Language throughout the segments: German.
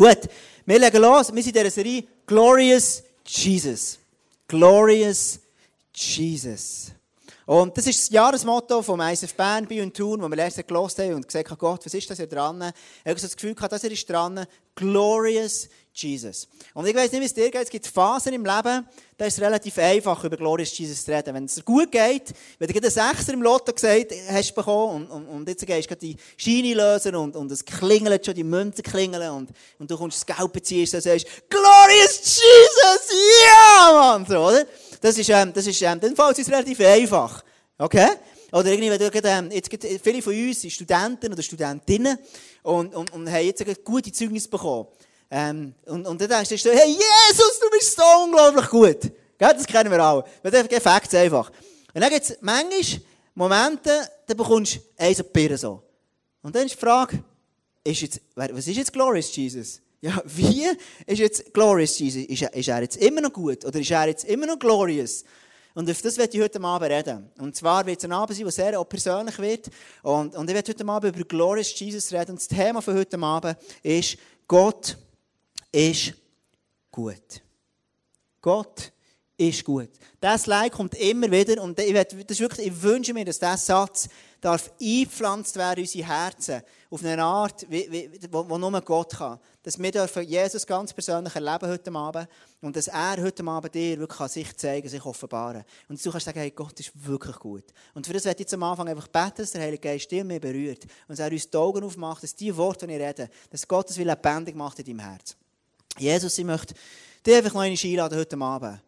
Gut, wir legen los. Wir sind in dieser Serie Glorious Jesus. Glorious Jesus. Und das ist das Jahresmotto vom ISF Bern bei und Thun, wo wir letztes gelost haben und gesagt haben, Gott, was ist das hier dran? Ich habe das Gefühl gehabt, das hier ist dran. Glorious Jesus. Und ich weiß nicht, wie es dir geht. Es gibt Phasen im Leben, da ist es relativ einfach, über Glorious Jesus zu reden. Wenn es dir gut geht, wenn du gerade einen Sechser im Lotto gesagt hast bekommen und, und, und jetzt gehst du die Scheine lösen und, und es klingelt schon, die Münzen klingeln und, und du kommst das Geld beziehen und sagst, Glorious Jesus, ja, Mann, so, oder? Das ist, ähm, das ist, ähm, dann fällt es relativ einfach. Okay? Oder irgendwie, wenn du, ähm, jetzt gibt viele von uns sind Studenten oder Studentinnen und, und, und haben jetzt gute Zeugnis bekommen. Ähm, und, und dann denkst du, hey Jesus, du bist so unglaublich gut. Gell? Das kennen wir alle. Das sind Facts einfach. Und dann gibt es manchmal Momente, da bekommst du eins so Birne so. Und dann ist die Frage, ist jetzt, was ist jetzt Glorious Jesus? Ja, wie ist jetzt Glorious Jesus? Ist er, ist jetzt immer noch gut? Oder ist er jetzt immer noch glorious? Und auf das werde ich heute Abend reden. Und zwar wird es ein Abend sein, der sehr auch persönlich wird. Und, und ich werde heute Abend über Glorious Jesus reden. Und das Thema von heute Abend ist, Gott ist gut. Gott ist gut. Das Like kommt immer wieder und ich, wünsche mir, dass dieser Satz darf eingepflanzt werden in unsere Herzen. Auf eine Art, wie, wie, wo, wo nur Gott kann. Dass wir dürfen Jesus ganz persönlich erleben heute Abend und dass er heute Abend dir wirklich sich zeigen, sich offenbaren Und du kannst sagen, hey, Gott ist wirklich gut. Und für das werde ich jetzt am Anfang einfach beten, dass der Heilige Geist dir mehr berührt und dass er uns die Augen aufmacht, dass die Worte, die ich rede, dass Gott das will lebendig macht in deinem Herz. Jesus, ich möchte dich einfach noch einladen heute Abend.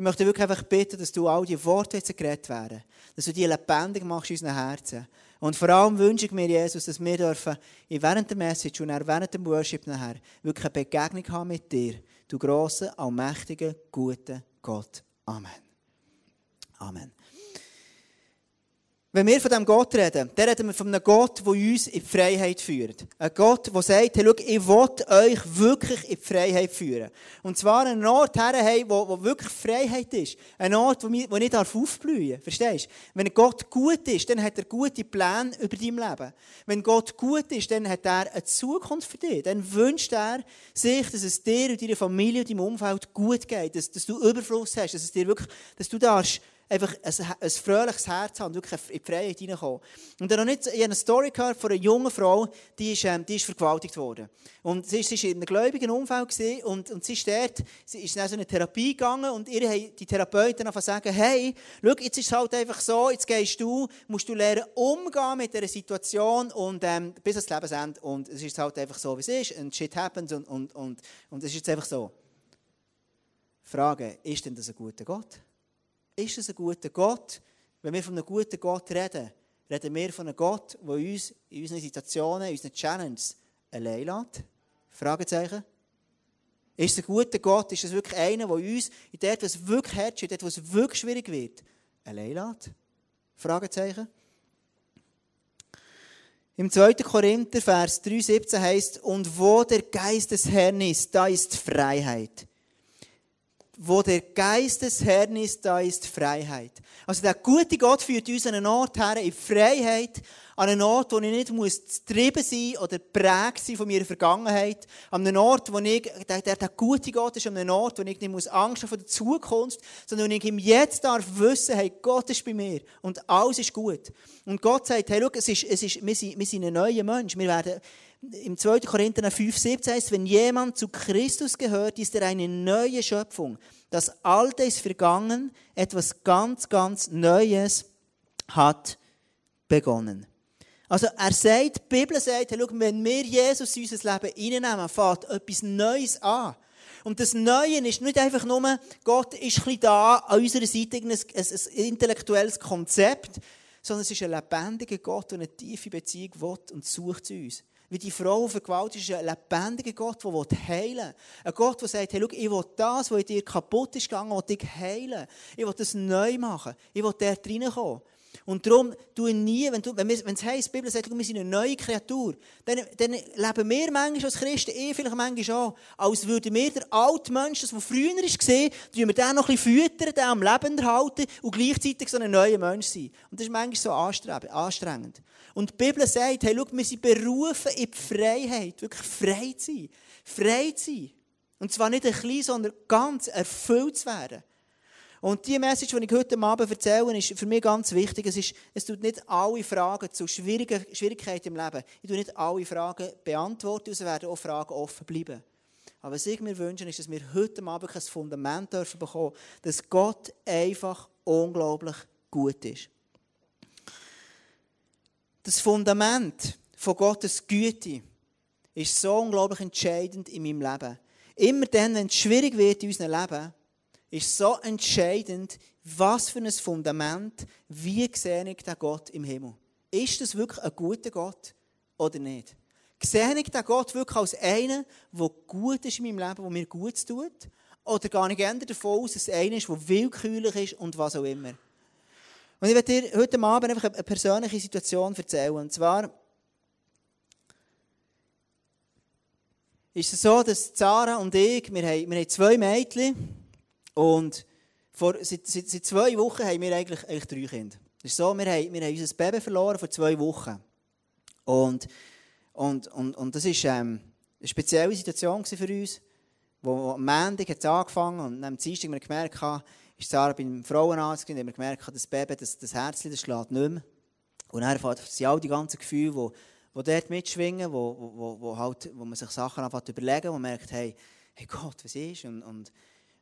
Ich möchte wirklich einfach bitten, dass du all die Worte jetzt geredet werden, dass du die lebendig machst in unseren Herzen. Und vor allem wünsche ich mir, Jesus, dass wir dürfen während der Message und während dem Worship nachher wirklich eine Begegnung haben mit dir, du grossen, allmächtigen, guten Gott. Amen. Amen. Wenn wir von diesem Gott reden, dann reden wir von einem Gott, der uns in die Freiheit führt. Ein Gott, der sagt, hey, schau, ich will euch wirklich in die Freiheit führen. Und zwar einen Ort her, wo, wo wirklich Freiheit ist. Ein Ort, wo, wo ich aufblühen darf. Verstehst du? Wenn Gott gut ist, dann hat er gute Pläne über dein Leben. Wenn Gott gut ist, dann hat er eine Zukunft für dich. Dann wünscht er sich, dass es dir und deiner Familie und deinem Umfeld gut geht. Dass, dass du Überfluss hast. Dass es dir wirklich, dass du darfst, einfach ein, ein fröhliches Herz haben und wirklich in die Freiheit hineinkommen. Und dann noch nicht, ich eine Story gehört von einer jungen Frau, die ist, ähm, die ist vergewaltigt worden. Und sie war in einem gläubigen Umfeld und, und sie ist dort, sie ist in so eine Therapie gegangen und ihr haben die Therapeuten einfach sagen, hey, schau, jetzt ist es halt einfach so, jetzt gehst du, musst du lernen umgehen mit dieser Situation und ähm, bis ans Lebensende und es ist halt einfach so, wie es ist und shit happens und, und, und, und es ist jetzt einfach so. Frage, ist denn das ein guter Gott? Ist es ein guter Gott? Wenn wir von einem guten Gott reden, reden wir von einem Gott, der uns in unseren Situationen, in unseren Challenges allein lässt? Fragezeichen. Ist es ein guter Gott? Ist es wirklich einer, der uns in dort, was wirklich hart dort, was wirklich schwierig wird, allein lässt? Fragezeichen. Im 2. Korinther, Vers 3,17 heißt, und wo der Geist des Herrn ist, da ist Freiheit wo der Geist des Herrn ist, da ist Freiheit. Also der gute Gott führt uns an einen Ort her, in Freiheit, an einen Ort, wo ich nicht muss getrieben sein oder prägt sein von meiner Vergangenheit, an einen Ort, wo ich, der, der, der gute Gott ist an einem Ort, wo ich nicht muss Angst haben vor der Zukunft, sondern wo ich ihm jetzt darf wissen, hey, Gott ist bei mir und alles ist gut. Und Gott sagt, hey, schau, es ist, es ist, wir, sind, wir sind ein neuer Mensch, wir werden, im 2. Korinther 5, 17 heißt, wenn jemand zu Christus gehört, ist er eine neue Schöpfung. Das Alte ist vergangen, etwas ganz, ganz Neues hat begonnen. Also er sagt, die Bibel sagt, hey, wenn wir Jesus in unser Leben hineinnehmen, fängt etwas Neues an. Und das Neue ist nicht einfach nur, Gott ist ein bisschen da an unserer Seite, ein, ein, ein intellektuelles Konzept, sondern es ist ein lebendiger Gott, der eine tiefe Beziehung will und sucht zu uns. Wie die Frau vergewaltigt ist, ein lebendiger Gott, der heilen will. Ein Gott, der sagt, hey, schau, ich will das, was in dir kaputt ist gegangen, will ich heilen. Ich will das neu machen. Ich will dort reinkommen. Und darum, du nie, wenn, du, wenn, wir, wenn es heisst, die Bibel sagt, wir sind eine neue Kreatur, dann, dann leben wir manchmal als Christen, eh vielleicht manchmal auch, als würden wir den alten Menschen, das, der früher war, tun wir den noch ein bisschen füttern, den am Leben erhalten und gleichzeitig so ein neuer Mensch sein. Und das ist manchmal so anstrengend. Und die Bibel sagt, hey, schau, wir sind berufen in die Freiheit, wirklich frei zu sein. Frei zu sein. Und zwar nicht ein klein, sondern ganz erfüllt zu werden. Und die Message, die ich heute Abend erzähle, ist für mich ganz wichtig. Es, ist, es tut nicht alle Fragen zu schwierigen Schwierigkeiten im Leben. Ich tue nicht alle Fragen beantworten, es werden auch Fragen offen bleiben. Aber was ich mir wünsche, ist, dass wir heute Abend ein Fundament dürfen bekommen, dass Gott einfach unglaublich gut ist. Das Fundament von Gottes Güte ist so unglaublich entscheidend in meinem Leben. Immer dann, wenn es schwierig wird in unserem Leben, ist so entscheidend, was für ein Fundament, wie sehe ich den Gott im Himmel. Ist das wirklich ein guter Gott oder nicht? Sehe ich den Gott wirklich als einen, der gut ist in meinem Leben, der mir gut tut? Oder gehe ich eher davon aus, dass es einer ist, der willkürlich ist und was auch immer? Und ich werde dir heute Abend einfach eine persönliche Situation erzählen. Und zwar ist es so, dass Zara und ich, wir haben, wir haben zwei Mädchen, und vor, seit, seit, seit, zwei Wochen haben wir eigentlich, eigentlich drei Kinder. Ist so, wir haben, wir haben unser Baby verloren vor zwei Wochen. Und, und, und, und das war ähm, eine spezielle Situation für uns, wo am Montag hat es angefangen und am Dienstag haben wir gemerkt, ist Sarah beim Frauenarzt und haben wir gemerkt, das Baby, das, das Herzchen, das schlägt nicht mehr. Und dann sind all die ganzen Gefühle, die, die dort mitschwingen, wo, wo, wo, halt, wo man sich Sachen anfängt überlegen, wo man merkt, hey, hey Gott, was ist? Und, und,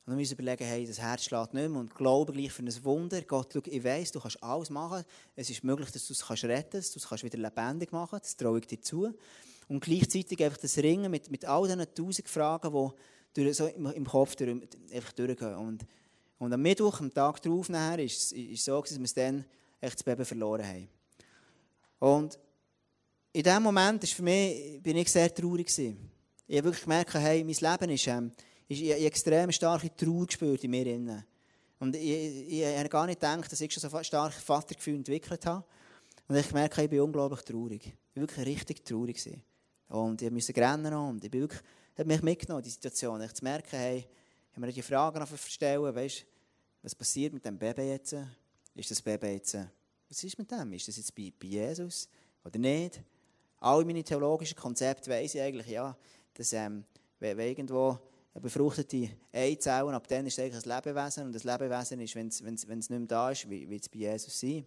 und dann müssen wir überlegen, hey, das Herz schlägt nicht mehr und glaube gleich für ein Wunder. Gott, schau, ich weiss, du kannst alles machen. Es ist möglich, dass du es kannst retten kannst, dass du es wieder lebendig machen kannst. Das traue ich dir zu. Und gleichzeitig einfach das Ringen mit, mit all diesen tausend Fragen, die durch, so im, im Kopf durch, einfach durchgehen. Und, und am Mittwoch, am Tag darauf, nachher, ist es so, dass wir es dann echt das Baby verloren haben. Und in diesem Moment ist für mich, bin ich sehr traurig. Gewesen. Ich habe wirklich gemerkt, hey, mein Leben ist... Ähm, ich, ich, ich extrem starke Trauer gespürt in mir. Und ich, ich, habe gar nicht gedacht, dass ich schon so stark Vatergefühl entwickelt habe. Und ich merke, ich bin unglaublich traurig. Ich war wirklich richtig traurig. Und ich musste rennen und ich bin wirklich, hat mich mitgenommen, die Situation. Ich zu merken, hey, ich mir die Fragen stellen, weißt, was passiert mit dem Baby jetzt? Ist das Baby jetzt, was ist mit dem? Ist das jetzt bei, bei Jesus oder nicht? Alle meine theologischen Konzepte weiss ich eigentlich, ja, dass ähm, wenn irgendwo befruchtete Eizellen, ab dann ist es eigentlich ein Lebewesen. Und das Lebewesen ist, wenn es nicht mehr da ist, wie, wie es bei Jesus sein.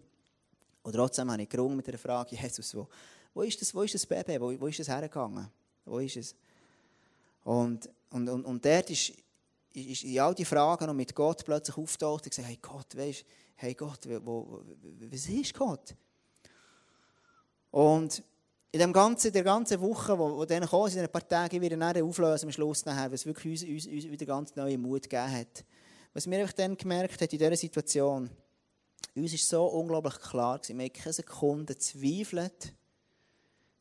Und trotzdem habe ich gerungen mit der Frage, Jesus, wo, wo, ist, das, wo ist das Baby? Wo, wo ist das hergegangen? Wo ist es? Und, und, und, und dort ist, ist in all die Fragen und mit Gott plötzlich auftaucht und gesagt, hey Gott, weißt, hey Gott, wo, wo, was ist Gott? Und in dem ganzen, der ganzen Woche, wo, wo dann kam, in ein paar Tagen wieder nachher auflösen am Schluss nachher, was wirklich uns, uns, uns wieder ganz neuen Mut gegeben hat. Was mir einfach dann gemerkt hat in dieser Situation, uns ist so unglaublich klar gewesen, wir haben keine Sekunde zweifelt,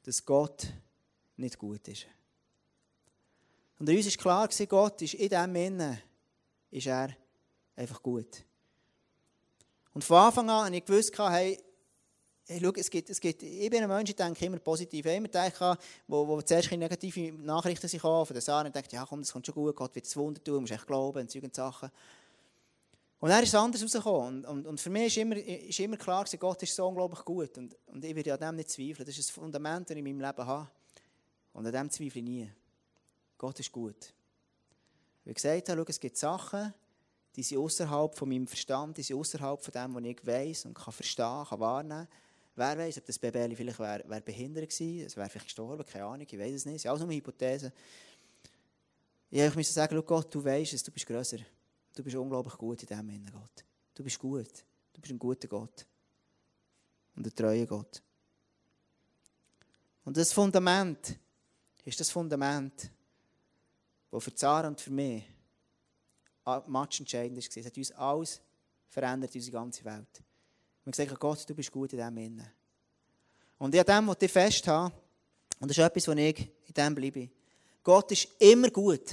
dass Gott nicht gut ist. Und uns ist klar gewesen, Gott ist in diesem Innen, ist er einfach gut. Und von Anfang an habe ich gewusst, Hey, schau, es gibt, es gibt, ich bin ein Mensch, ich denke immer positiv. Ich immer denke, wo, wo zuerst negative Nachrichten sind von der Sarah und denkt, ja komm, das kommt schon gut, Gott wird es Wunder tun, du musst echt glauben und solche Sachen. Und dann ist es anders rausgekommen. Und, und, und für mich ist immer, ist immer klar gewesen, Gott ist so unglaublich gut. Und, und ich werde an dem nicht zweifeln. Das ist das Fundament, das ich in meinem Leben habe. Und an dem zweifle ich nie. Gott ist gut. Wie gesagt habe, schau, es gibt Sachen, die sind außerhalb von meinem Verstand, die sind außerhalb von dem, was ich weiß und kann verstehen, kann wahrnehmen. Wer weiß, ob das Baby vielleicht wär, wär behindert gewesen, es wäre vielleicht gestorben, keine Ahnung, ich weiß es nicht. Das ist alles nur eine Hypothese. Ich muss sagen, Gott, du weißt es, du bist grösser. Du bist unglaublich gut in dem Sinne, Gott. Du bist gut. Du bist ein guter Gott. Und ein treuer Gott. Und das Fundament ist das Fundament, das für Zara und für mich matchentscheidend war. Es hat uns alles verändert, unsere ganze Welt. Haben gesagt, Gott, du bist gut in dem Innen. Und ich an dem, was ich festhabe, und das ist etwas, wo ich in dem bleibe. Gott ist immer gut.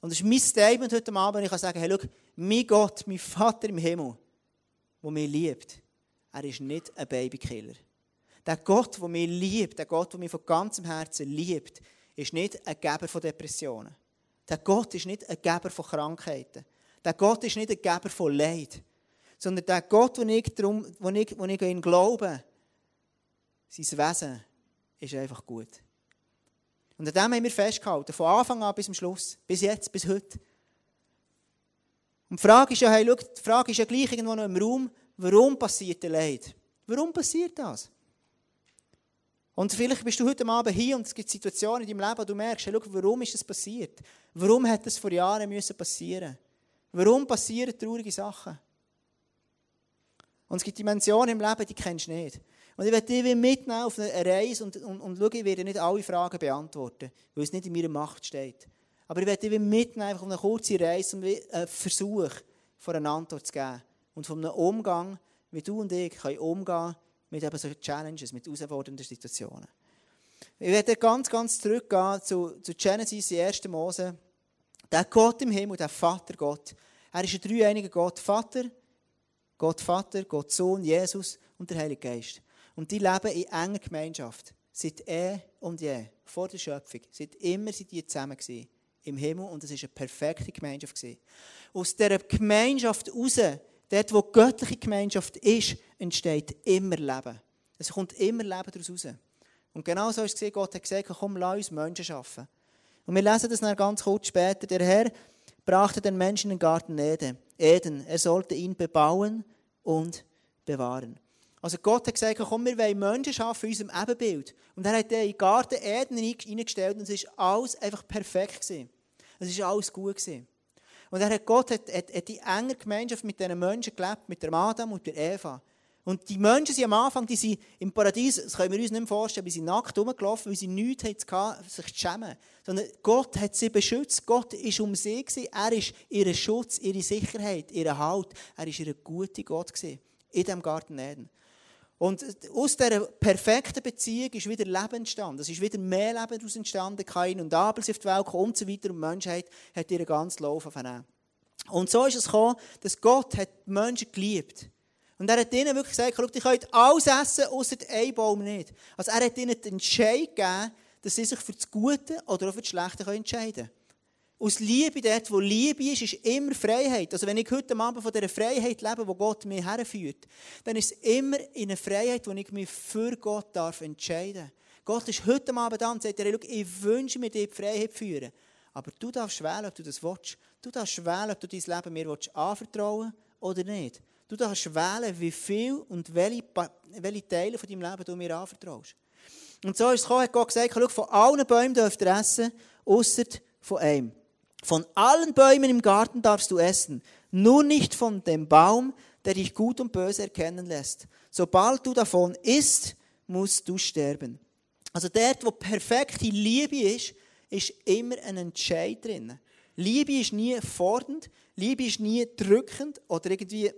Und das ist mein Statement heute Abend. Ich kann sagen, hey, schau, mein Gott, mein Vater im Himmel, der mich liebt, er ist nicht ein Babykiller. Der Gott, der mich liebt, der Gott, der mich von ganzem Herzen liebt, ist nicht ein Geber von Depressionen. Der Gott ist nicht ein Geber von Krankheiten. Der Gott ist nicht ein Geber von Leid. Sondern der Gott, wo ich, darum, wo ich, wo ich ihn glaube, sein Wesen ist einfach gut. Und an dem haben wir festgehalten, von Anfang an bis zum Schluss, bis jetzt, bis heute. Und die Frage ist ja, hey, schau, die Frage ist ja gleich irgendwo noch im Raum, warum passiert der Leid? Warum passiert das? Und vielleicht bist du heute Abend hier und es gibt Situationen in deinem Leben, wo du merkst, hey, schau, warum ist das passiert? Warum hat das vor Jahren müssen passieren? Warum passieren traurige Sachen? Und es gibt Dimensionen im Leben, die kennst du nicht. Und ich werde dich mitnehmen auf eine Reise und, und, und schauen, ich werde nicht alle Fragen beantworten, weil es nicht in meiner Macht steht. Aber ich werde dich mitnehmen auf eine kurze Reise und einen Versuch, von einer Antwort zu geben. Und von einem Umgang, wie du und ich können umgehen mit eben solchen Challenges, mit herausfordernden Situationen. Ich werde ganz, ganz zurückgehen zu, zu Genesis, die erste Mose. Der Gott im Himmel, der Vater Gott, er ist ein dreieiniger Gott. Vater, Gott Vater, Gott Sohn, Jesus und der Heilige Geist. Und die leben in enger Gemeinschaft. Seit eh und je, vor der Schöpfung. Seit immer sind die zusammen gewesen im Himmel und es war eine perfekte Gemeinschaft. Aus dieser Gemeinschaft heraus, dort wo göttliche Gemeinschaft ist, entsteht immer Leben. Es kommt immer Leben daraus raus. Und genau so ist es Gott hat gesagt, komm, lass uns Menschen schaffen. Und wir lesen das dann ganz kurz später. Der Herr brachte den Menschen in den Garten Eden. Er sollte ihn bebauen und bewahren. Also Gott hat gesagt, komm, wir wollen Menschen schaffen in unserem Ebenbild. Und er hat den in den Garten Eden hineingestellt und es war alles einfach perfekt. Gewesen. Es war alles gut. Gewesen. Und er hat, Gott hat, hat, hat die enge Gemeinschaft mit diesen Menschen gelebt, mit der Adam und der Eva. Und die Menschen sind am Anfang, die sind im Paradies, das können wir uns nicht mehr vorstellen, wie sie nackt rumgelaufen, weil sie nichts hatten, sich zu schämen. Sondern Gott hat sie beschützt. Gott war um sie. Gewesen. Er ist ihr Schutz, ihre Sicherheit, ihr Halt. Er war ihr guter Gott gewesen, in diesem Garten Eden. Und aus dieser perfekten Beziehung ist wieder Leben entstanden. Es ist wieder mehr Leben daraus entstanden. Kain und Abel sind auf die Welt gekommen und so weiter. Und die Menschheit hat ihren ganzen Lauf vernehmen. Und so ist es gekommen, dass Gott hat die Menschen geliebt. Und er hat ihnen wirklich gesagt, ihr könnt alles essen, außer den Baum nicht. Also er hat ihnen den Entscheid gegeben, dass sie sich für das Gute oder auch für das Schlechte entscheiden können. Aus Liebe, dort wo Liebe ist, ist immer Freiheit. Also wenn ich heute Abend von dieser Freiheit lebe, wo Gott mich herführt, dann ist es immer in einer Freiheit, wo ich mich für Gott darf entscheiden Gott ist heute Abend da und sagt, ich wünsche mir dir die Freiheit führen. Aber du darfst wählen, ob du das willst. Du darfst wählen, ob du dein Leben mir anvertrauen willst oder nicht. Du darfst wählen, wie viel und welche, welche Teile von deinem Leben du mir anvertraust. Und so ist es gekommen, hat Gott gesagt, von allen Bäumen dürft ihr essen, außer von einem. Von allen Bäumen im Garten darfst du essen, nur nicht von dem Baum, der dich gut und böse erkennen lässt. Sobald du davon isst, musst du sterben. Also dort, wo perfekte Liebe ist, ist immer ein Entscheid drin. Liebe ist nie fordernd, Liebe ist nie drückend oder irgendwie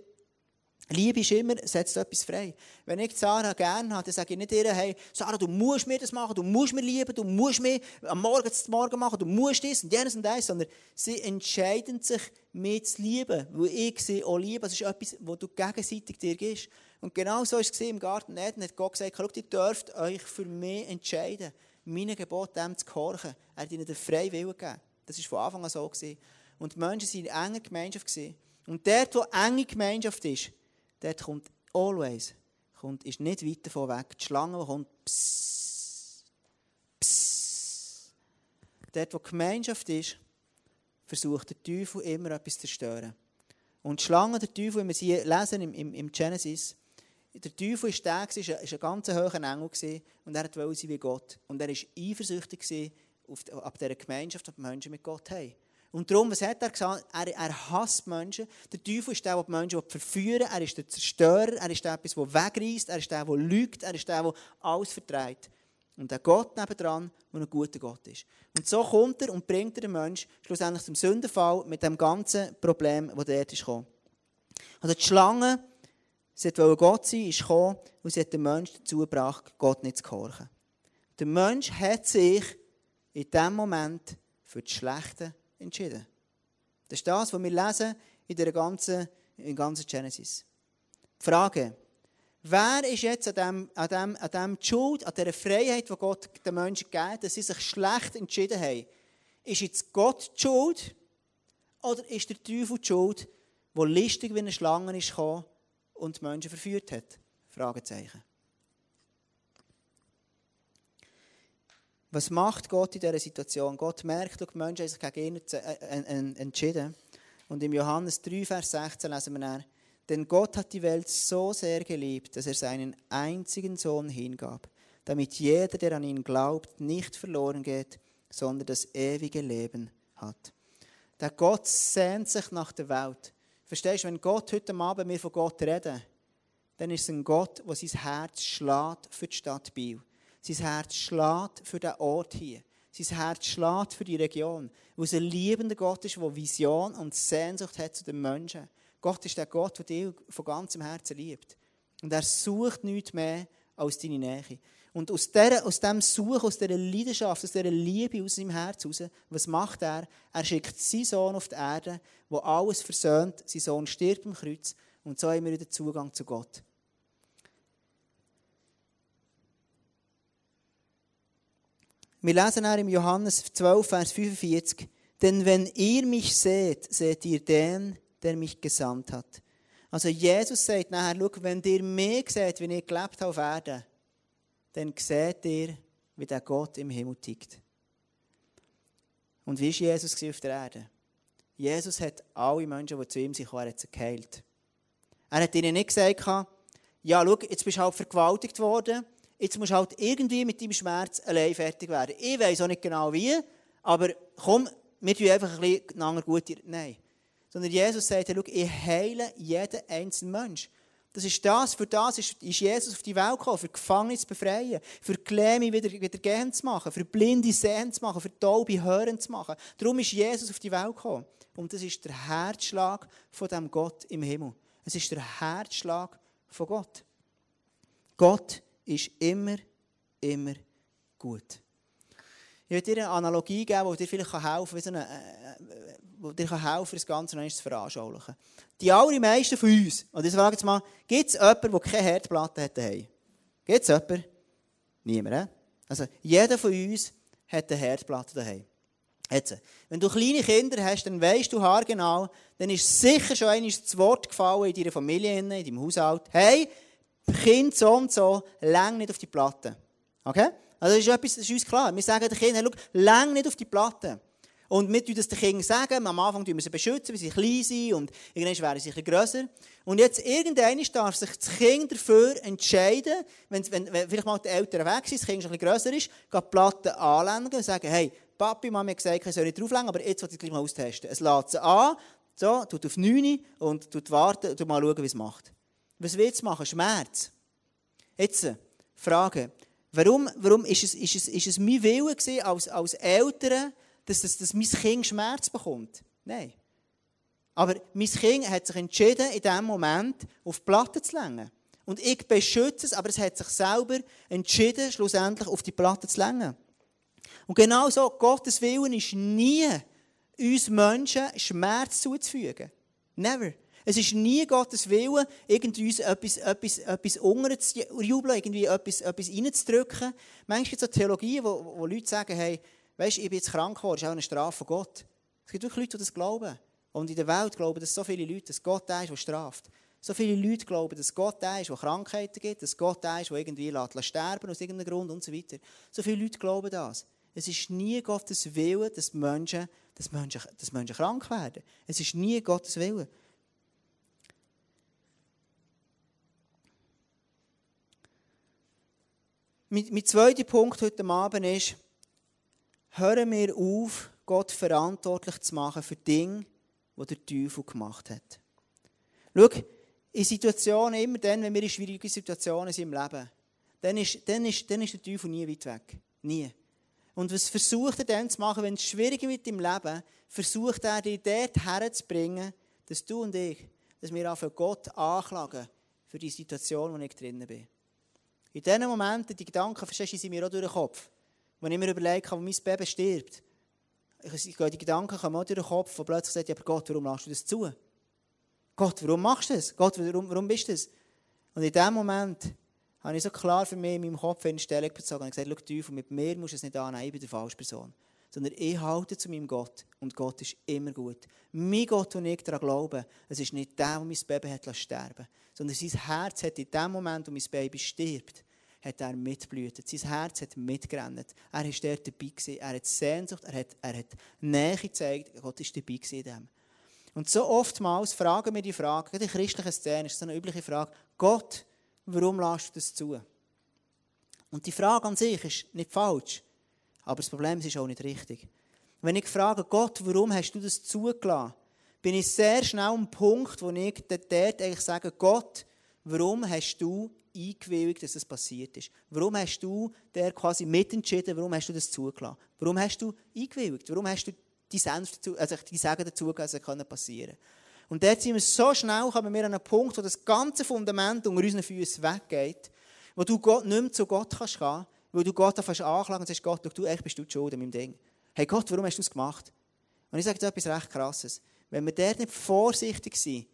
Liebe ist immer, setzt etwas frei. Wenn ich Sarah gerne habe, dann sage ich nicht ihr, hey, Sarah, du musst mir das machen, du musst mir lieben, du musst mir am Morgen zum Morgen machen, du musst das und jenes und das, sondern sie entscheiden sich, mir zu lieben, weil ich sie auch liebe. Das ist etwas, was du gegenseitig dir gibst. Und genau so war es im Garten Eden, hat Gott gesagt, ihr dürft euch für mich entscheiden, meine Gebot dem zu gehorchen. Er hat ihnen den freien Willen gegeben. Das war von Anfang an so. Und die Menschen waren in enger Gemeinschaft. Und dort, wo enge Gemeinschaft ist, dort kommt always, kommt, ist nicht weit davon weg, die Schlange, die kommt, psst. Dort, wo Gemeinschaft ist, versucht der Teufel immer etwas zu zerstören. Und die Schlange, der Teufel, wie wir sie lesen im, im, im Genesis, der Teufel war der, war ein, ein ganz hoher Engel und er wollte wie Gott. Und er war eifersüchtig auf, auf dieser Gemeinschaft, die Menschen mit Gott haben. Und darum, was hat er gesagt? Er, er hasst Menschen. Der Teufel ist der, der die Menschen verführen. Er ist der Zerstörer. Er ist der, der wegreißt. Er ist der, der lügt. Er ist der, der alles vertreibt. Und der Gott nebendran, der ein guter Gott ist. Und so kommt er und bringt er den Menschen schlussendlich zum Sündenfall mit dem ganzen Problem, das dort ist gekommen. Also die Schlange, sie wollte Gott sein, ist gekommen und sie hat den Menschen dazu gebracht, Gott nicht zu gehorchen. Der Mensch hat sich in dem Moment für das Schlechte entschieden. Das ist das, was wir lesen in der ganzen, in ganzen Genesis. Die Frage, Wer ist jetzt an dem, an dem, an dem die Schuld, an dieser Freiheit, die Gott den Menschen gegeben dass sie sich schlecht entschieden haben? Ist jetzt Gott die Schuld oder ist der Teufel die Schuld, der listig wie eine Schlange ist gekommen und die Menschen verführt hat? Fragezeichen. Was macht Gott in dieser Situation? Gott merkt, die Menschen haben sich gegen ihn äh, äh, entschieden. Und im Johannes 3, Vers 16 lesen wir dann, denn Gott hat die Welt so sehr geliebt, dass er seinen einzigen Sohn hingab, damit jeder, der an ihn glaubt, nicht verloren geht, sondern das ewige Leben hat. Der Gott sehnt sich nach der Welt. Verstehst du, wenn Gott heute Abend mir von Gott reden, dann ist es ein Gott, der sein Herz schlägt für die Stadt Biel. Sein Herz schlägt für den Ort hier. Sein Herz schlägt für die Region. Weil es ein liebender Gott ist, der Vision und Sehnsucht hat zu den Menschen. Gott ist der Gott, der dich von ganzem Herzen liebt. Und er sucht nichts mehr als deine Nähe. Und aus, dieser, aus dem Suchen, aus dieser Leidenschaft, aus dieser Liebe aus seinem Herz heraus, was macht er? Er schickt seinen Sohn auf die Erde, wo alles versöhnt. Sein Sohn stirbt am Kreuz und so haben wir wieder Zugang zu Gott. Wir lesen dann im Johannes 12, Vers 45, denn wenn ihr mich seht, seht ihr den, der mich gesandt hat. Also Jesus sagt nachher, schau, wenn ihr mich seht, wie ich gelebt habe auf Erden, dann seht ihr, wie der Gott im Himmel tickt. Und wie war Jesus auf der Erde? Jesus hat alle Menschen, die zu ihm sind, geheilt. Er hat ihnen nicht gesagt, ja, schau, jetzt bist du halt vergewaltigt worden, jetzt musst du halt irgendwie mit deinem Schmerz allein fertig werden. Ich weiß auch nicht genau wie, aber komm, wir tun einfach ein bisschen gut. Nein. Sondern Jesus sagt, schau, ich heile jeden einzelnen Menschen. Das ist das, für das ist, Jesus auf die Welt gekommen, für Gefangene zu befreien, für Gelähme wieder, wieder gehen zu machen, für Blinde sehen zu machen, für Taube hören zu machen. Darum ist Jesus auf die Welt gekommen. Und das ist der Herzschlag von dem Gott im Himmel. Es ist der Herzschlag von Gott. Gott ist immer, immer gut. Ich werde dir eine Analogie geben, die dir vielleicht helfen kann, äh, dir helfen das Ganze noch zu veranschaulichen. Die allermeisten von uns, und ich mal, gibt es jemanden, der keine Herdplatte hat daheim? Gibt es jemanden? Niemand? Also, jeder von uns hat eine Herdplatte daheim. Jetzt, wenn du kleine Kinder hast, dann weißt du haargenau, dann ist sicher schon einmal das Wort gefallen in deiner Familie, in deinem Haushalt. Hey, Kind so und so, läng nicht auf die Platte. Okay? Also das ist, etwas, das ist uns klar. Wir sagen den Kindern, hey, schau, läng nicht auf die Platte. Und wir tun das den Kindern sagen, am Anfang tun wir sie beschützen, weil sie klein sind und irgendwann werden sie grösser. Und jetzt irgendwann darf sich das Kind dafür entscheiden, wenn, wenn, wenn vielleicht mal die Eltern weg sind, das Kind schon ein grösser ist, geht die Platte anlängen und sagen, hey, Papi, Mama hat gesagt, ich soll nicht drauflegen, aber jetzt will ich es gleich mal austesten. Es lädt sie an, so, tut auf 9 und tut warten und mal schauen, wie es macht. Was willst du machen? Schmerz. Jetzt, Frage. Warum, warum ist, es, ist, es, ist es mein Wille gewesen, als, als Eltern, dass, dass, dass mein Kind Schmerz bekommt? Nein. Aber mein Kind hat sich entschieden, in diesem Moment auf die Platte zu längen. Und ich beschütze es, aber es hat sich selber entschieden, schlussendlich auf die Platte zu längen. Und genau so, Gottes Willen ist nie, uns Menschen Schmerz zuzufügen. Never. Es ist nie Gottes Wille, irgendwie uns etwas, etwas, etwas unterzujubeln, irgendwie etwas, etwas reinzudrücken. Manchmal gibt es so Theologien, wo, wo Leute sagen, hey, weißt, ich bin jetzt krank geworden, das ist auch eine Strafe von Gott. Es gibt wirklich Leute, die das glauben. Und in der Welt glauben das so viele Leute, dass Gott der ist, der straft. So viele Leute glauben, dass Gott der ist, der Krankheiten gibt, dass Gott der ist, der irgendwie lässt, lässt sterben aus irgendeinem Grund und so weiter. So viele Leute glauben das. Es ist nie Gottes Wille, dass Menschen, dass Menschen, dass Menschen krank werden. Es ist nie Gottes Wille. Mein, mein zweiter Punkt heute Abend ist, hören wir auf, Gott verantwortlich zu machen für Dinge, die der Teufel gemacht hat. Schau, in Situationen, immer dann, wenn wir in schwierigen Situationen sind im Leben, dann ist, dann ist, dann ist der Teufel nie weit weg. Nie. Und was versucht er dann zu machen, wenn es schwierig wird im Leben, versucht er dich dort herzubringen, dass du und ich, dass wir für Gott anklagen für die Situation, in der ich drinnen bin. In diesen Momenten, die Gedanken, verstehst du, sind mir auch durch den Kopf. Wenn ich mir überlege, wo mein Baby stirbt, ich, die Gedanken kommen auch durch den Kopf, wo plötzlich sagt, aber Gott, warum lässt du das zu? Gott, warum machst du das? Gott, warum, warum bist du das? Und in dem Moment habe ich so klar für mich in meinem Kopf eine Stellung bezogen und gesagt, schau, Teufel, mit mir musst du es nicht annehmen, ich bin die falsche Person. Sondern ich halte zu meinem Gott und Gott ist immer gut. Mein Gott, und ich daran glaube, es ist nicht der, der mein Baby hat sterben sondern sein Herz hat in dem Moment, wo mein Baby stirbt, hat er mitblüht. Sein Herz hat mitgerannt. Er war dort dabei. Gewesen. Er hat Sehnsucht, er hat, er hat Nähe gezeigt. Gott war dabei in dem. Und so oftmals fragen wir die Frage, gerade in christlichen Szenen ist so eine übliche Frage, Gott, warum lässt du das zu? Und die Frage an sich ist nicht falsch, aber das Problem ist auch nicht richtig. Wenn ich frage, Gott, warum hast du das zugelassen, bin ich sehr schnell am Punkt, wo ich dort eigentlich sage, Gott, warum hast du eingewilligt, dass das passiert ist? Warum hast du der quasi mitentschieden? Warum hast du das zugelassen? Warum hast du eingewilligt? Warum hast du die Senf dazu, also die Sagen dazu dass es passieren Und dort sind wir so schnell, kommen wir an einen Punkt, wo das ganze Fundament unter unseren Füßen weggeht, wo du Gott nicht mehr zu Gott kannst gehen, weil du Gott fast anklagen und sagst, Gott, du, echt bist du die Schuld an meinem Ding. Hey Gott, warum hast du das gemacht? Und ich sage dir etwas recht Krasses. Wenn wir dort nicht vorsichtig sind, die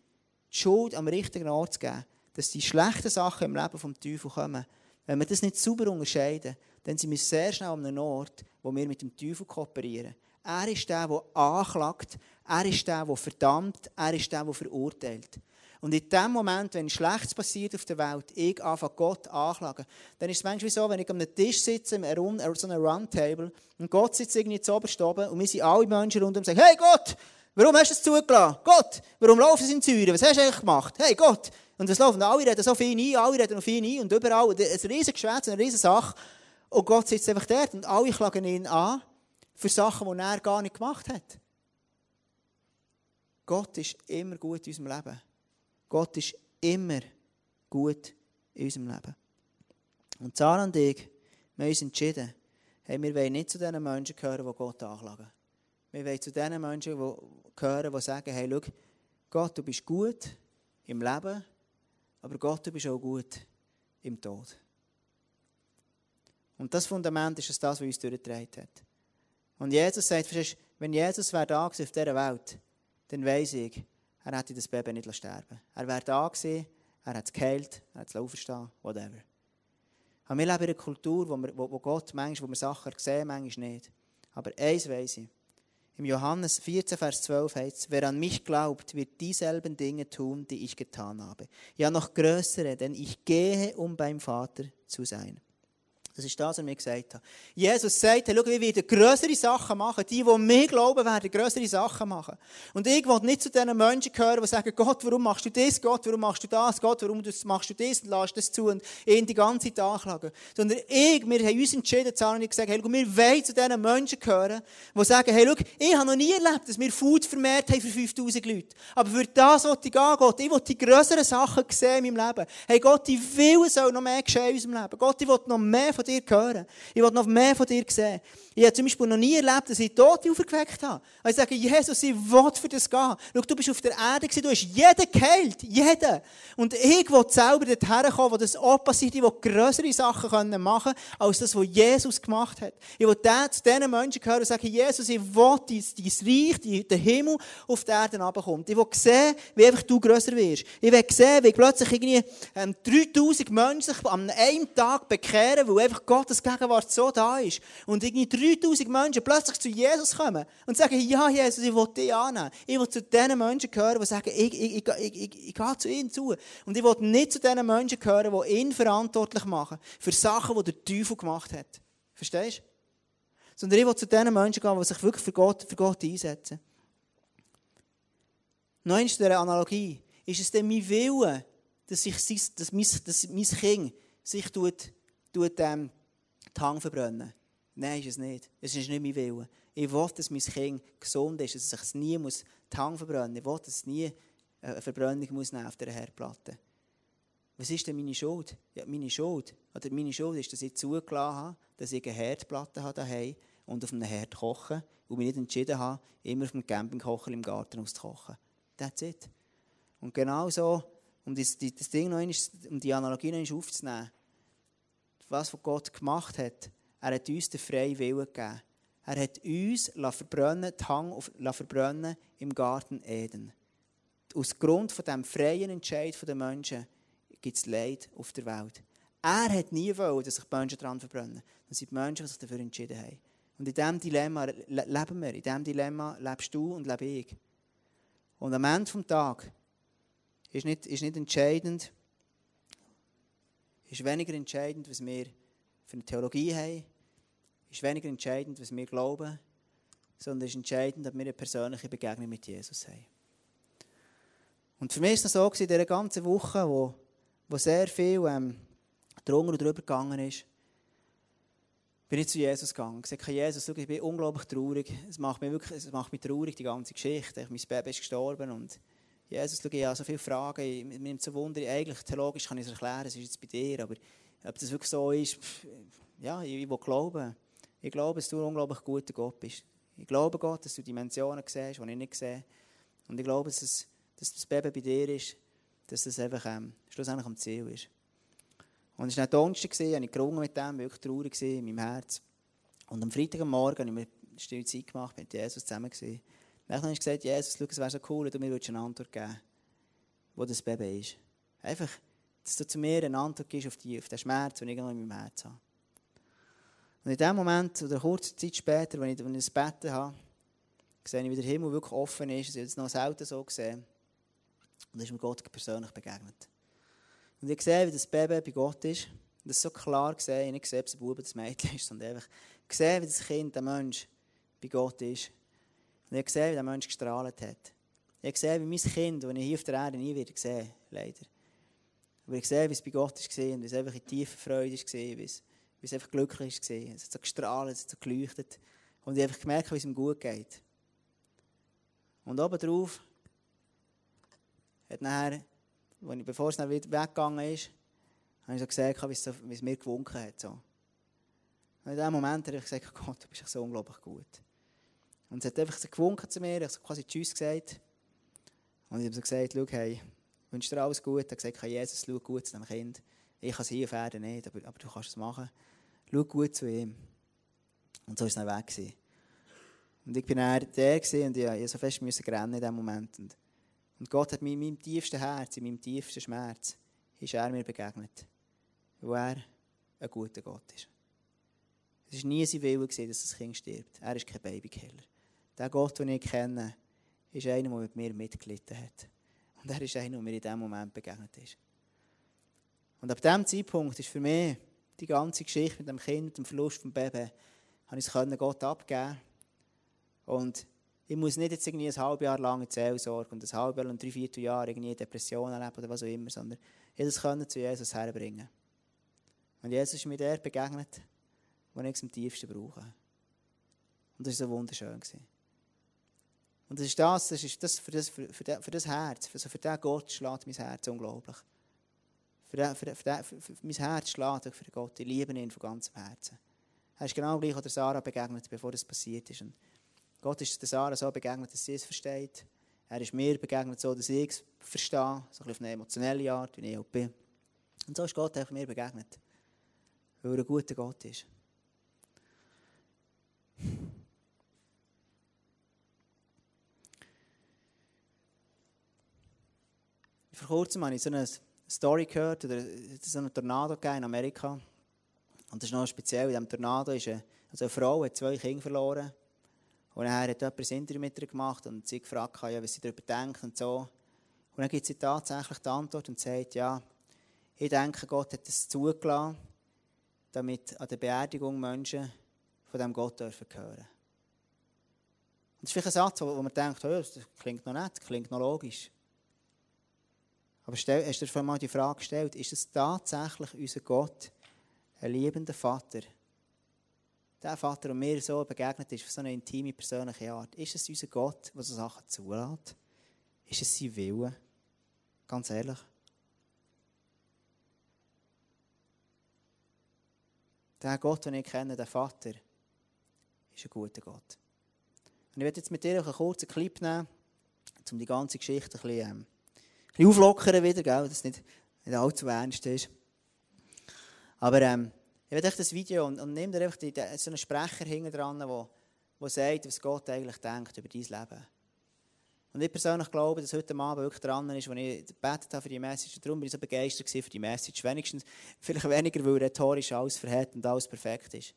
Schuld am richtigen Ort zu geben, dass die schlechten Sachen im Leben vom Teufel kommen, wenn wir das nicht sauber unterscheiden, dann sind wir sehr schnell an einem Ort, wo wir mit dem Teufel kooperieren. Er ist der, der anklagt, er ist der, der verdammt, er ist der, der verurteilt. Und in dem Moment, wenn Schlechtes passiert auf der Welt, ich anfange Gott anklagen, dann ist es manchmal so, wenn ich an einem Tisch sitze, so einem Roundtable, und Gott sitzt irgendwie zu oberst oben, und wir sind alle Menschen rundum und sagen, hey Gott, warum hast du es zugelassen? Gott, warum laufen sie in Zürich? Was hast du eigentlich gemacht? Hey Gott! Und es laufen alle reden so viel ein, alle reden noch viel ein, und überall, ein riesiges Geschwätz, eine riesige Sache. Und Gott sitzt einfach dort, und alle klagen ihn an, für Sachen, die er gar nicht gemacht hat. Gott ist immer gut in unserem Leben. Gott ist immer gut in unserem Leben. Und Sarah und ich, wir haben uns entschieden, hey, wir wollen nicht zu diesen Menschen gehören, die Gott anklagen. Wir wollen zu diesen Menschen gehören, die sagen, hey, schau, Gott, du bist gut im Leben, aber Gott, du bist auch gut im Tod. Und das Fundament ist das, was uns durchgetragen hat. Und Jesus sagt, wenn Jesus da auf dieser Welt, dann weiss ich, er hätte das Baby nicht sterben Er wäre da gewesen, er hat es geheilt, er hat es auferstehen, whatever. Aber wir leben in einer Kultur, wo, wir, wo Gott manchmal, wo wir Sachen sehen, manchmal nicht. Aber eins weiss ich. Im Johannes 14, Vers 12 heißt es, wer an mich glaubt, wird dieselben Dinge tun, die ich getan habe. Ja, noch größere, denn ich gehe, um beim Vater zu sein. Das ist das, was mir gesagt hat. Jesus sagt, hey, schau, wir werden größere Sachen machen. Die, die mir glauben, werden größere Sachen machen. Und ich will nicht zu diesen Menschen gehören, die sagen, Gott, warum machst du das? Gott, warum machst du das? Gott, warum machst du das? Und lässt das zu und ihn die ganze Zeit anklagen. Sondern ich, wir haben uns entschieden, Zahlen, und gesagt, hey, schau, wir wollen zu diesen Menschen gehören, die sagen, hey, schau, ich habe noch nie erlebt, dass wir Food vermehrt haben für 5000 Leute. Aber für das will ich gehen, Gott. Ich will die größeren Sachen sehen in meinem Leben. Hey, Gott, ich will, es soll noch mehr geschehen in unserem Leben. Gott, ich will noch mehr von dir hören. Ich will noch mehr von dir sehen. Ich habe zum Beispiel noch nie erlebt, dass ich Tote aufgeweckt habe. ich sage, Jesus, ich will für das gehen. Schau, du bist auf der Erde gewesen, du hast jeden geheilt. Jeden. Und ich will selber dorthin kommen, wo das auch passiert. Ich will größere Sachen machen können, als das, was Jesus gemacht hat. Ich will zu diesen Menschen gehören und sagen, Jesus, ich will dein, dein Reich, den Himmel auf der Erde runterkommt. Ich will sehen, wie einfach du grösser wirst. Ich will sehen, wie plötzlich irgendwie ähm, 3000 Menschen sich an einem Tag bekehren, weil einfach Gottes Gegenwart so da ist. Und irgendwie 3000 Menschen plötzlich zu Jesus kommen und sagen, ja Jesus, ich will dich annehmen. Ich will zu diesen Menschen gehören, die sagen, ich, ich, ich, ich, ich, gehe zu ihm zu. Und ich will nicht zu diesen Menschen gehören, die ihn verantwortlich machen für Sachen, die der Teufel gemacht hat. Verstehst du? Sondern ich will zu diesen Menschen gehen, die sich wirklich für Gott, für Gott einsetzen. Noch einmal zu dieser Analogie. Ist es denn mein Wille, dass, ich, dass, mein, dass mein Kind sich tut, tut, ähm, die Hand verbrennen? Nein, ist es nicht. Es ist nicht mein Wille. Ich will, dass mein Kind gesund ist, dass es nie muss die Hand verbrennen muss. Ich will, dass es nie eine Verbrennung muss auf der Herdplatte. Was ist denn meine Schuld? Ja, meine Schuld, oder meine Schuld ist, dass ich zugelassen habe, dass ich eine Herdplatte habe daheim und auf einem Herd koche und mich nicht entschieden habe, immer auf dem Campingkocher im Garten auszukochen. That's it. Und genau so, um das, das Ding noch einmal, um die Analogie noch aufzunehmen, was Gott gemacht hat, er hat uns den freien Willen gegeben. Er hat uns verbrennen, die Hang auf, verbrennen im Garten Eden. Aus Grund von dem freien Entscheid der Menschen gibt es Leid auf der Welt. Er hat nie wollen, dass sich die Menschen daran verbrennen. Das sind die Menschen, die sich dafür entschieden haben. Und in diesem Dilemma leben wir. In diesem Dilemma lebst du und lebe ich. Und am Ende des Tages ist nicht, ist nicht entscheidend, ist weniger entscheidend, was wir für eine Theologie haben, ist weniger entscheidend, was wir glauben, sondern es ist entscheidend, dass wir eine persönliche Begegnung mit Jesus haben. Und für mich war es so, in dieser ganzen Woche, wo, wo sehr viel ähm, drunter und drüber gegangen ist, bin ich zu Jesus gegangen. Ich gesagt, Jesus, ich bin unglaublich traurig. Es macht mich wirklich, es macht mich traurig, die ganze Geschichte. Mein Baby ist gestorben und Jesus, ich habe so viele Fragen. Ich, mir nimmt so Wunder, eigentlich theologisch kann ich es erklären, es ist jetzt bei dir, aber ob das wirklich so ist, ja, ich, ich will glauben. Ich glaube, dass du ein unglaublich guter Gott bist. Ich glaube Gott, dass du Dimensionen siehst, die ich nicht sehe. Und ich glaube, dass, es, dass das Baby bei dir ist, dass das einfach ähm, schlussendlich am Ziel ist. Und es war nicht Donnerstag, habe ich gerungen mit dem, wirklich traurig in meinem Herz. Und am Freitagmorgen habe ich mir stille Zeit gemacht, mit Jesus zusammen. Gewesen. Dann habe ich gesagt, Jesus, schau, es wäre so cool, wenn du mir eine Antwort geben wo das Baby ist. Einfach, dass du zu mir eine Antwort gibst auf, die, auf den Schmerz, den ich in meinem Herz habe. Und in dem Moment, oder kurze Zeit später, wenn ich, das Betten habe, sehe ich, wie der Himmel wirklich offen ist. Ich habe es noch selten so gesehen. Und ist mir Gott persönlich begegnet. Und ich sehe, wie das Baby bei Gott ist. Und das ist so klar gesehen. Ich nicht gesehen, ob es ein Bube oder ein Mädchen ist, sondern einfach gesehen, wie das Kind, der Mensch, bei Gott ist. Und ich sehe, wie der Mensch gestrahlt hat. Ich sehe, wie mein Kind, das ich hier auf der Erde nie wieder sehe, leider. Aber ich sehe, wie es bei Gott war und wie es einfach in tiefer Freude war, wie es einfach glücklich war. Es hat so gestrahlt, es hat so geleuchtet. Und ich einfach gemerkt, wie es ihm gut geht. Und obendrauf hat nachher ich, bevor es dann wieder weggegangen ist, habe ich so gesagt, wie es, so, wie es mir gewunken hat. So. Und in dem Moment habe ich gesagt, Gott, du bist so unglaublich gut. Und sie hat einfach so gewunken zu mir, ich habe quasi Tschüss gesagt. Und ich habe so gesagt, schau, hey, wünsche dir alles gut. Ich habe gesagt, Jesus, schau gut zu dem Kind. Ich kann es hier auf Erden nicht, aber, aber du kannst es machen. Schau gut zu ihm. Und so war es dann weg. Gewesen. Und ich bin dann der und ich musste so fest müssen rennen in diesem Moment. Und und Gott hat mir in meinem tiefsten Herz, in meinem tiefsten Schmerz, ist er mir begegnet. Weil er ein guter Gott ist. Es war nie sein Wille, dass das Kind stirbt. Er ist kein Babykiller. Der Gott, den ich kenne, ist einer, der mit mir mitgelitten hat. Und er ist einer, der mir in diesem Moment begegnet ist. Und ab diesem Zeitpunkt ist für mich die ganze Geschichte mit dem Kind, dem Verlust des Babys, habe ich es Gott abgeben und ich muss nicht jetzt irgendwie ein halbes Jahr lang in Seelsorge und ein halbes Jahr und drei, vier Jahre irgendwie Depressionen erleben oder was auch immer, sondern ich können zu Jesus herbringen. Und Jesus ist mir der begegnet, wo ich es am tiefsten brauche. Und das war so wunderschön. Und das ist das, das ist das für das, für, für, das, Herz, für, für den Gott schlägt mein Herz unglaublich. Für, den, für, den, für, den, für, mein Herz schlägt für Gott. Ich liebe ihn von ganzem Herzen. Er ist genau gleich, was Sarah begegnet, bevor das passiert ist. Und Gott ist der Sarah so begegnet, dass sie es versteht. Er ist mir begegnet, so dass ich es verstehe, so ein auf eine emotionelle Art, wie ich auch bin. Und so ist Gott auch mir begegnet, weil er ein guter Gott ist. Vor kurzem habe ich so eine Story gehört, oder es so einen Tornado in Amerika. Und das ist noch speziell, in diesem Tornado ist eine, also eine Frau hat zwei Kinder verloren. Und dann hat jemand ein Interview mit ihr gemacht und sie gefragt, ja, was sie darüber denkt und so. Und dann gibt sie tatsächlich die Antwort und sagt, ja, ich denke, Gott hat es zugelassen, damit an der Beerdigung Menschen von diesem Gott dürfen hören. Und das ist vielleicht ein Satz, wo man denkt, oh, das klingt noch nett, das klingt noch logisch. Aber stell, hast du dir mal die Frage gestellt, ist es tatsächlich unser Gott, ein liebender Vater, der Vater, der mir so begegnet ist, auf so eine intime, persönliche Art, ist es unser Gott, der so Sachen zulässt? Ist es sein Wille? Ganz ehrlich. Der Gott, den ich kenne, der Vater, ist ein guter Gott. Und ich werde jetzt mit dir einen kurzen Clip nehmen, um die ganze Geschichte ein bisschen, ähm, bisschen auflockern wieder, gell, dass es nicht, nicht allzu ernst ist. Aber ähm, ich werde das Video und, und dir einfach die, so einen Sprecher hinten dran, der, der sagt, was Gott eigentlich denkt über dein Leben. Und ich persönlich glaube, dass heute Abend wirklich dran ist, als ich gebetet habe für die Message. Darum bin ich so begeistert für die Message. Wenigstens, vielleicht weniger, weil rhetorisch alles verhält und alles perfekt ist.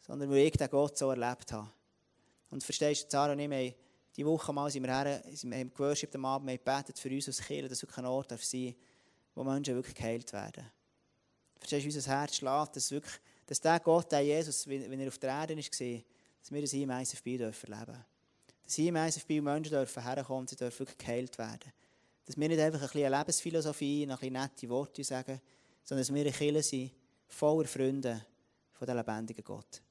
Sondern weil ich den Gott so erlebt habe. Und verstehst du, Sarah und ich, die Woche mal sind wir her, wir haben geworshippt am Abend, wir gebetet für uns als Kirche, dass wirklich ein Ort darf sein wo Menschen wirklich geheilt werden. Verstehst du, unser Herz schlägt, dass, wirklich, dass der Gott, der Jesus, wenn er auf der Erde war, dass wir das im ISFB dürfen. Dass hier im ISFB Menschen dürfen herkommen und sie dürfen wirklich geheilt werden. Dass wir nicht einfach ein bisschen Lebensphilosophie, ein bisschen nette Worte sagen, sondern dass wir eine Kirche sind, voller Freunde von dem lebendigen Gott.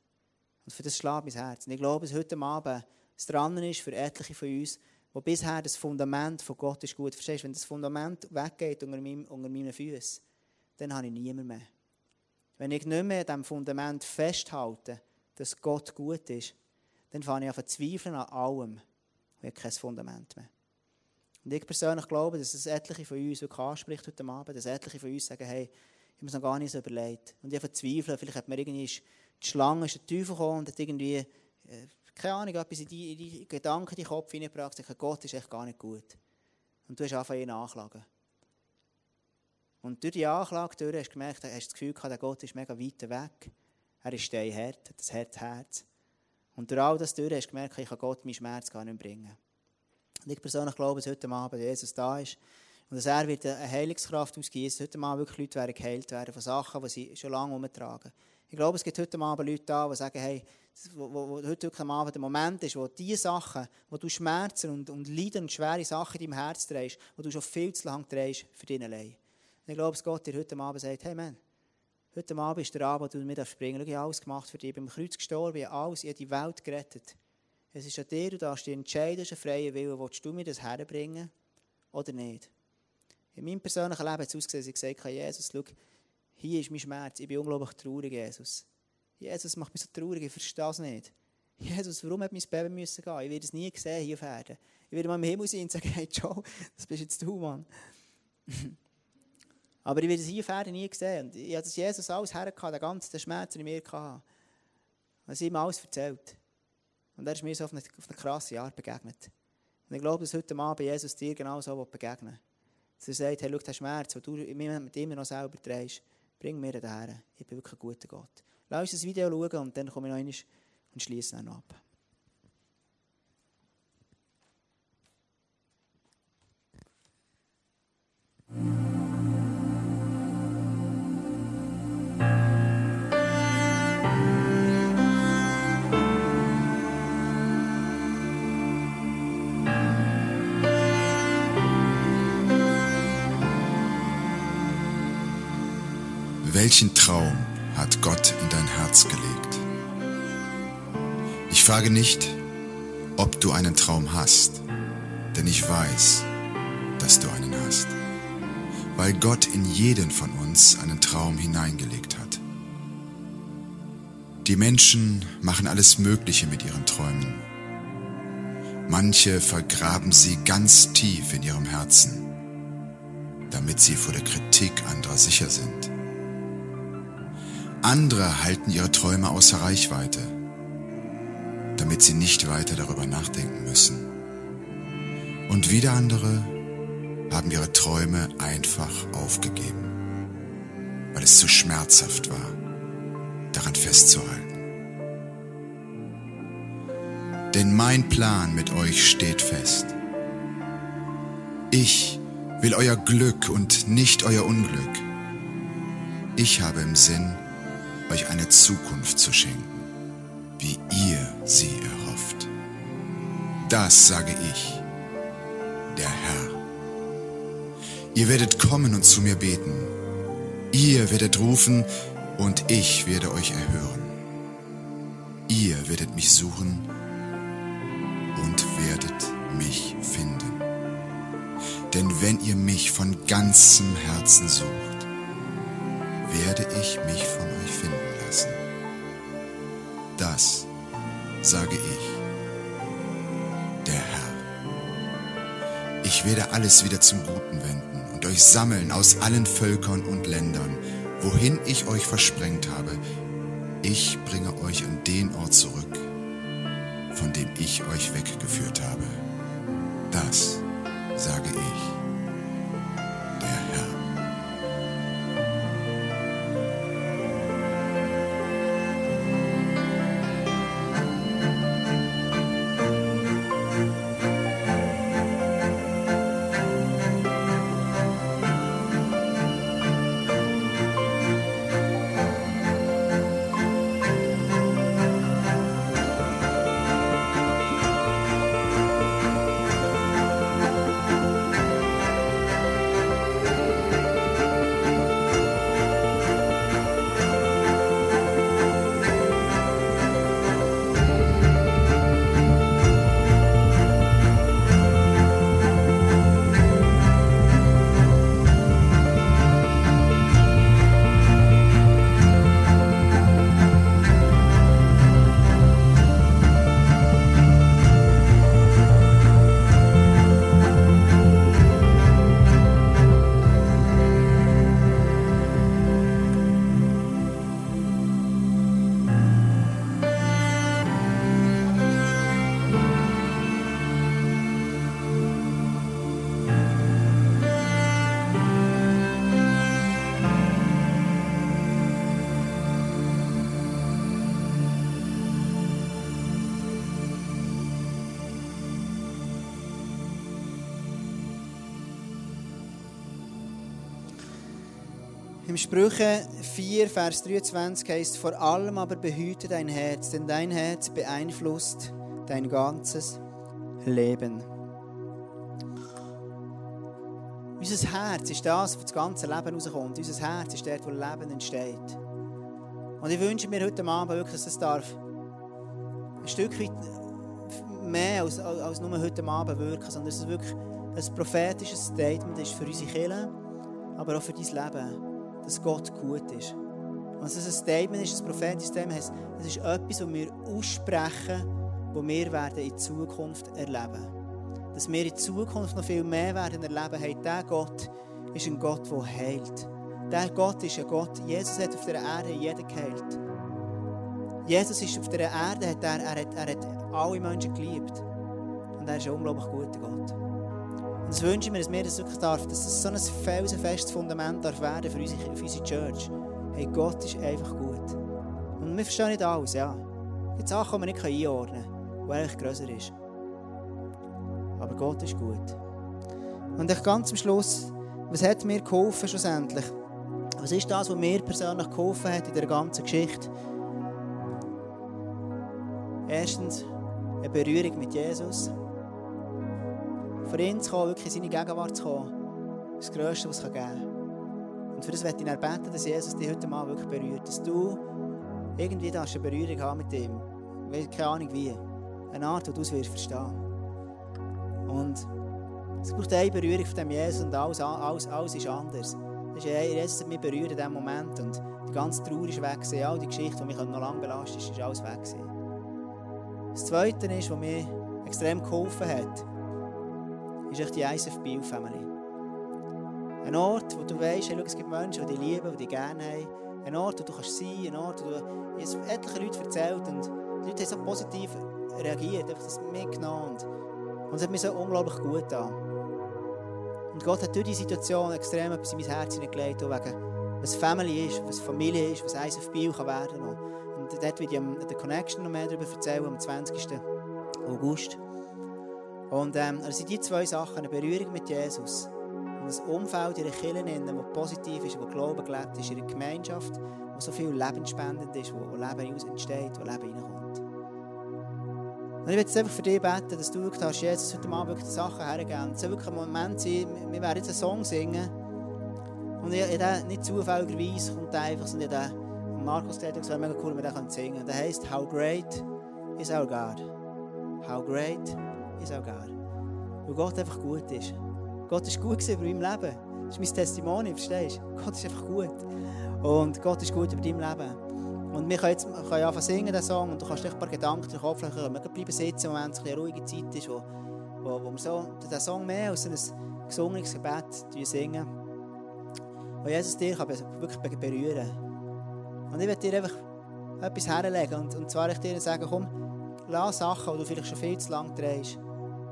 Und für das schlägt mein Herz. Und ich glaube, dass heute Abend es dran ist für etliche von uns, wo bisher das Fundament von Gott ist gut. Verstehst du, wenn das Fundament weggeht unter, meinem, unter meinen Füßen, dann habe ich niemand mehr. Wenn ich nicht mehr an diesem Fundament festhalte, dass Gott gut ist, dann fange ich an zu an allem ich habe kein Fundament mehr. Und ich persönlich glaube, dass es etliche von uns wirklich anspricht heute Abend, dass etliche von uns sagen, hey, ich habe es noch gar nicht so überlegt. Und ich habe zweifeln, vielleicht hat mir irgendwie die Schlange, ist der Teufel gekommen und hat irgendwie, äh, keine Ahnung, etwas in die, in die Gedanken, in den Kopf hineingebracht, gesagt, Gott ist echt gar nicht gut. Und du hast angefangen, ihn anklagen. Und durch die Anklage durch hast du gemerkt, hast das Gefühl gehabt, der Gott ist mega weit weg. Er ist steinhart, hat ein hartes Herz. Und durch all das durch hast du gemerkt, ich kann Gott meinen Schmerz gar nicht bringen. Und ich persönlich glaube, dass heute Abend Jesus da ist und dass er wird eine Heilungskraft ausgießen, heute Abend wirklich Leute werden geheilt werden von Sachen, die sie schon lange umtragen. Ich glaube, es gibt heute Abend Leute da, die sagen, hey, wo, wo, heute wirklich am Abend der Moment ist, wo die Sachen, wo du Schmerzen und, und Leiden und schwere Sachen in deinem Herz drehst, wo du schon viel zu lange drehst für dich allein. Und ich glaube, dass Gott dir heute Abend sagt, hey Mann, heute Abend ist der Abend, wo du mir springen Ich habe alles gemacht für dich. Ich bin am Kreuz gestorben, ich habe alles, ich habe die Welt gerettet. Es ist an dir, du darfst dich entscheiden, ist ein freier Wille. Willst du mir das herbringen oder nicht? In meinem persönlichen Leben hat es ausgesehen, dass ich gesagt habe, Jesus, schau, hier ist mein Schmerz, ich bin unglaublich traurig, Jesus. Jesus macht mich so traurig, ich verstehe es nicht. Jesus, warum hat mein Baby müssen gehen? Ich werde es nie sehen hier auf Erden. Ich werde mal im Himmel sein und sagen, hey Joe, das bist jetzt du, Mann. Aber ich werde es hier auf Erden nie sehen. Und ich das Jesus alles hergehabt, den ganzen Schmerz, den ich mir hatte. Und er ihm alles erzählt. Und er ist mir so auf eine, auf eine krasse Art begegnet. Und ich glaube, dass heute Abend Jesus dir genau so begegnen will. Dass er sagt, hey, schau, der Schmerz, den du mit immer noch selber trägst, bring mir den her. Ich bin wirklich ein guter Gott. Lass uns das Video schauen und dann komme ich noch einmal und schließe dann noch ab. Welchen Traum hat Gott in dein Herz gelegt? Ich frage nicht, ob du einen Traum hast, denn ich weiß, dass du einen hast, weil Gott in jeden von uns einen Traum hineingelegt hat. Die Menschen machen alles Mögliche mit ihren Träumen. Manche vergraben sie ganz tief in ihrem Herzen, damit sie vor der Kritik anderer sicher sind. Andere halten ihre Träume außer Reichweite, damit sie nicht weiter darüber nachdenken müssen. Und wieder andere haben ihre Träume einfach aufgegeben, weil es zu schmerzhaft war, daran festzuhalten. Denn mein Plan mit euch steht fest. Ich will euer Glück und nicht euer Unglück. Ich habe im Sinn, euch eine Zukunft zu schenken, wie ihr sie erhofft. Das sage ich, der Herr. Ihr werdet kommen und zu mir beten. Ihr werdet rufen und ich werde euch erhören. Ihr werdet mich suchen und werdet mich finden. Denn wenn ihr mich von ganzem Herzen sucht, werde ich mich von euch finden lassen. Das sage ich, der Herr. Ich werde alles wieder zum Guten wenden und euch sammeln aus allen Völkern und Ländern, wohin ich euch versprengt habe. Ich bringe euch an den Ort zurück, von dem ich euch weggeführt habe. Im Sprüche 4, Vers 23 heißt, vor allem aber behüte dein Herz, denn dein Herz beeinflusst dein ganzes Leben. Unser Herz ist das, was das ganze Leben rauskommt. Unser Herz ist dort, wo Leben entsteht. Und ich wünsche mir heute Abend wirklich, dass es darf ein Stück weit mehr als, als nur heute Abend wirken, sondern dass es wirklich ein prophetisches Statement ist für unsere Kirche, aber auch für dein Leben dass Gott gut ist. Und dass es ein Statement ist, ein prophetisches Statement, es ist etwas, was wir aussprechen, was wir werden in Zukunft erleben. Dass wir in Zukunft noch viel mehr werden erleben, hey, der Gott ist ein Gott, der heilt. Der Gott ist ein Gott, Jesus hat auf der Erde jeden geheilt. Jesus ist auf der Erde, er, er, hat, er hat alle Menschen geliebt. Und er ist ein unglaublich guter Gott. Und das wünsche ich mir, dass wir das wirklich darf, dass das so ein felsenfestes Fundament darf werden für unsere, für unsere Church. Hey, Gott ist einfach gut. Und wir verstehen nicht alles, ja. Gibt Sachen, die wir nicht einordnen können, die eigentlich grösser ist. Aber Gott ist gut. Und ganz am Schluss, was hat mir geholfen schlussendlich? Was ist das, was mir persönlich geholfen hat in der ganzen Geschichte? Erstens, eine Berührung mit Jesus vor ihn zu kommen, wirklich in seine Gegenwart zu kommen, ist das Größte, was es geben kann. Und für das möchte ich beten, dass Jesus dich heute mal wirklich berührt. Dass du irgendwie eine Berührung haben mit ihm. Keine Ahnung wie. Eine Art, die du es wirst verstehen. Und es braucht eine Berührung von dem Jesus und alles, alles, alles ist anders. Das ist, Jesus hat mich berührt in diesem Moment und die ganze Trauer ist weg. All die Geschichte, die mich noch lange belastet ist, ist alles weg. Das Zweite ist, was mir extrem geholfen hat, ist die ISF Bio Family. Ein Ort, wo du weißt, hey, es gibt Menschen, die dich lieben, die dich gerne haben. Ein Ort, wo du kannst sein kannst, ein Ort, wo du es etliche Leute erzählt und die Leute haben so positiv reagiert, einfach das mitgenommen und, es hat mir so unglaublich gut getan. Und Gott hat durch diese Situation extrem etwas in mein Herz hineingelegt, wegen was Family ist, was Familie ist, was ISF Bio kann werden kann. Und dort werde ich am der Connection noch mehr darüber erzählen, am 20. August. Und ähm, also die zwei Sachen, eine Berührung mit Jesus und ein Umfeld in der Kirche, das positiv ist, wo Glauben gelebt ist, in der Gemeinschaft, wo so viel lebensspendend ist, wo, Leben entsteht, wo Leben reinkommt. Und ich will jetzt einfach für dich beten, dass du wirklich hast, Jesus heute Abend wirklich die Sachen hergeben. Es soll wirklich ein Moment sein, wir werden jetzt einen Song singen. Und ich, ich nicht zufälligerweise kommt einfach, sondern ich Markus gesagt, es wäre mega cool, wenn wir den singen können. Der heisst How Great is Our God. How Great ist auch geil. Weil Gott einfach gut ist. Gott ist gut über meinem Leben. Das ist mein Testimonial, verstehst du? Gott ist einfach gut. Und Gott ist gut über dein Leben. Und wir können jetzt können anfangen singen, den Song, und du kannst dir ein paar Gedanken in den Kopf legen. Wir bleiben sitzen, wenn es eine ruhige Zeit ist, wo, wo, wo wir so den Song mehr als ein gesungenes Gebet singen. Wo Jesus dich wirklich berühren kann. Und ich werde dir einfach etwas herlegen. Und, und zwar ich dir sagen, komm, lass Sachen, die du vielleicht schon viel zu lange drehst.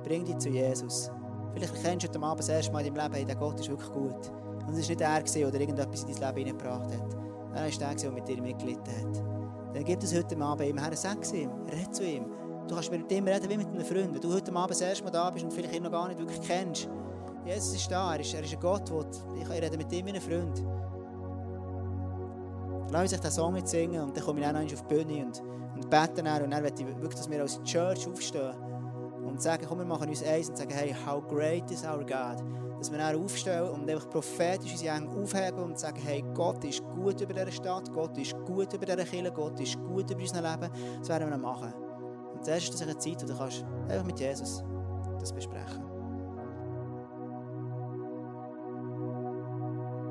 Bring dich zu Jesus. Vielleicht kennst du heute Abend das erste Mal in deinem Leben, hey, der Gott ist wirklich gut. Und es war nicht er, der irgendetwas in dein Leben hineingebracht hat. Er war der, der mit dir mitgelitten hat. Dann gib es heute Abend ihm her, sag es ihm, red zu ihm. Du kannst mit ihm reden wie mit einem Freund. Wenn du heute Abend das erste Mal da bist und vielleicht ihn noch gar nicht wirklich kennst. Jesus ist da, er ist, er ist ein Gott, der, ich rede mit ihm wie ein Freund. Lass uns den Song jetzt singen und dann komme ich dann auf die Bühne und, und bete und dann möchte ich wirklich, dass wir als Church aufstehen und sagen, komm, wir machen uns eins und sagen, hey, how great is our God. Dass wir dann aufstehen und einfach prophetisch unsere Hände aufheben und sagen, hey, Gott ist gut über dieser Stadt, Gott ist gut über dieser Kirche, Gott ist gut über unser Leben. Das werden wir dann machen. Und das ist das eine Zeit, wo du kannst einfach mit Jesus das besprechen